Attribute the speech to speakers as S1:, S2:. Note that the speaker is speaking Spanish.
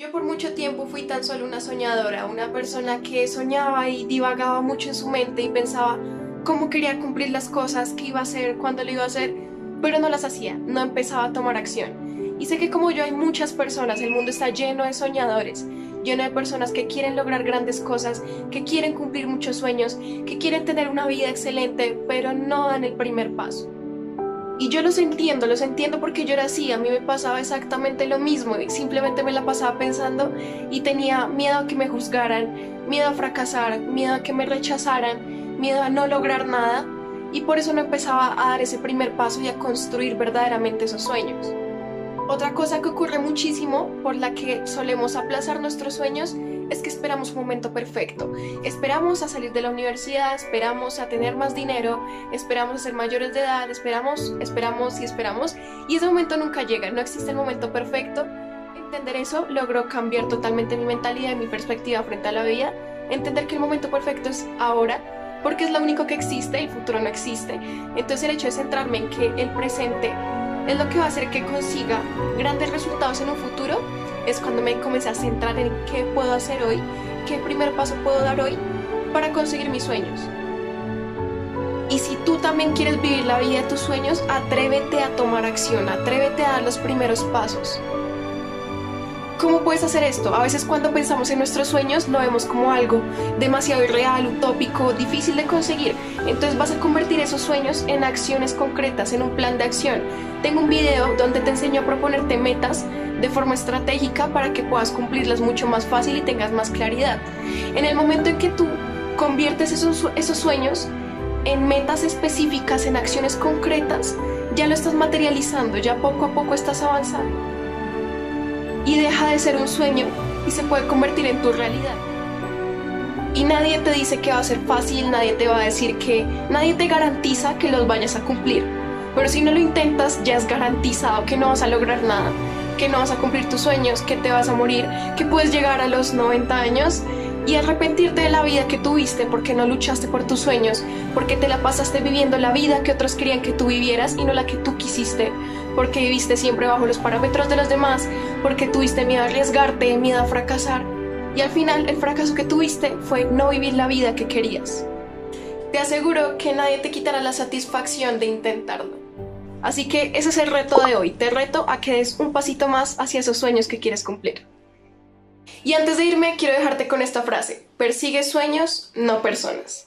S1: Yo por mucho tiempo fui tan solo una soñadora, una persona que soñaba y divagaba mucho en su mente y pensaba cómo quería cumplir las cosas, qué iba a hacer, cuándo lo iba a hacer, pero no las hacía, no empezaba a tomar acción. Y sé que como yo hay muchas personas, el mundo está lleno de soñadores, lleno de personas que quieren lograr grandes cosas, que quieren cumplir muchos sueños, que quieren tener una vida excelente, pero no dan el primer paso. Y yo los entiendo, los entiendo porque yo era así, a mí me pasaba exactamente lo mismo y simplemente me la pasaba pensando y tenía miedo a que me juzgaran, miedo a fracasar, miedo a que me rechazaran, miedo a no lograr nada y por eso no empezaba a dar ese primer paso y a construir verdaderamente esos sueños. Otra cosa que ocurre muchísimo por la que solemos aplazar nuestros sueños es que esperamos un momento perfecto. Esperamos a salir de la universidad, esperamos a tener más dinero, esperamos a ser mayores de edad, esperamos, esperamos y esperamos y ese momento nunca llega, no existe el momento perfecto. Entender eso logró cambiar totalmente mi mentalidad y mi perspectiva frente a la vida, entender que el momento perfecto es ahora, porque es lo único que existe, el futuro no existe. Entonces el hecho de centrarme en que el presente es lo que va a hacer que consiga grandes resultados en un futuro es cuando me comencé a centrar en qué puedo hacer hoy, qué primer paso puedo dar hoy para conseguir mis sueños. Y si tú también quieres vivir la vida de tus sueños, atrévete a tomar acción, atrévete a dar los primeros pasos. ¿Cómo puedes hacer esto? A veces cuando pensamos en nuestros sueños lo vemos como algo demasiado irreal, utópico, difícil de conseguir. Entonces vas a convertir esos sueños en acciones concretas, en un plan de acción. Tengo un video donde te enseño a proponerte metas de forma estratégica para que puedas cumplirlas mucho más fácil y tengas más claridad. En el momento en que tú conviertes esos, esos sueños en metas específicas, en acciones concretas, ya lo estás materializando, ya poco a poco estás avanzando y deja de ser un sueño y se puede convertir en tu realidad. Y nadie te dice que va a ser fácil, nadie te va a decir que, nadie te garantiza que los vayas a cumplir. Pero si no lo intentas, ya es garantizado que no vas a lograr nada, que no vas a cumplir tus sueños, que te vas a morir, que puedes llegar a los 90 años y arrepentirte de la vida que tuviste porque no luchaste por tus sueños, porque te la pasaste viviendo la vida que otros querían que tú vivieras y no la que tú quisiste, porque viviste siempre bajo los parámetros de los demás, porque tuviste miedo a arriesgarte, miedo a fracasar y al final el fracaso que tuviste fue no vivir la vida que querías. Te aseguro que nadie te quitará la satisfacción de intentarlo. Así que ese es el reto de hoy. Te reto a que des un pasito más hacia esos sueños que quieres cumplir. Y antes de irme, quiero dejarte con esta frase. Persigue sueños, no personas.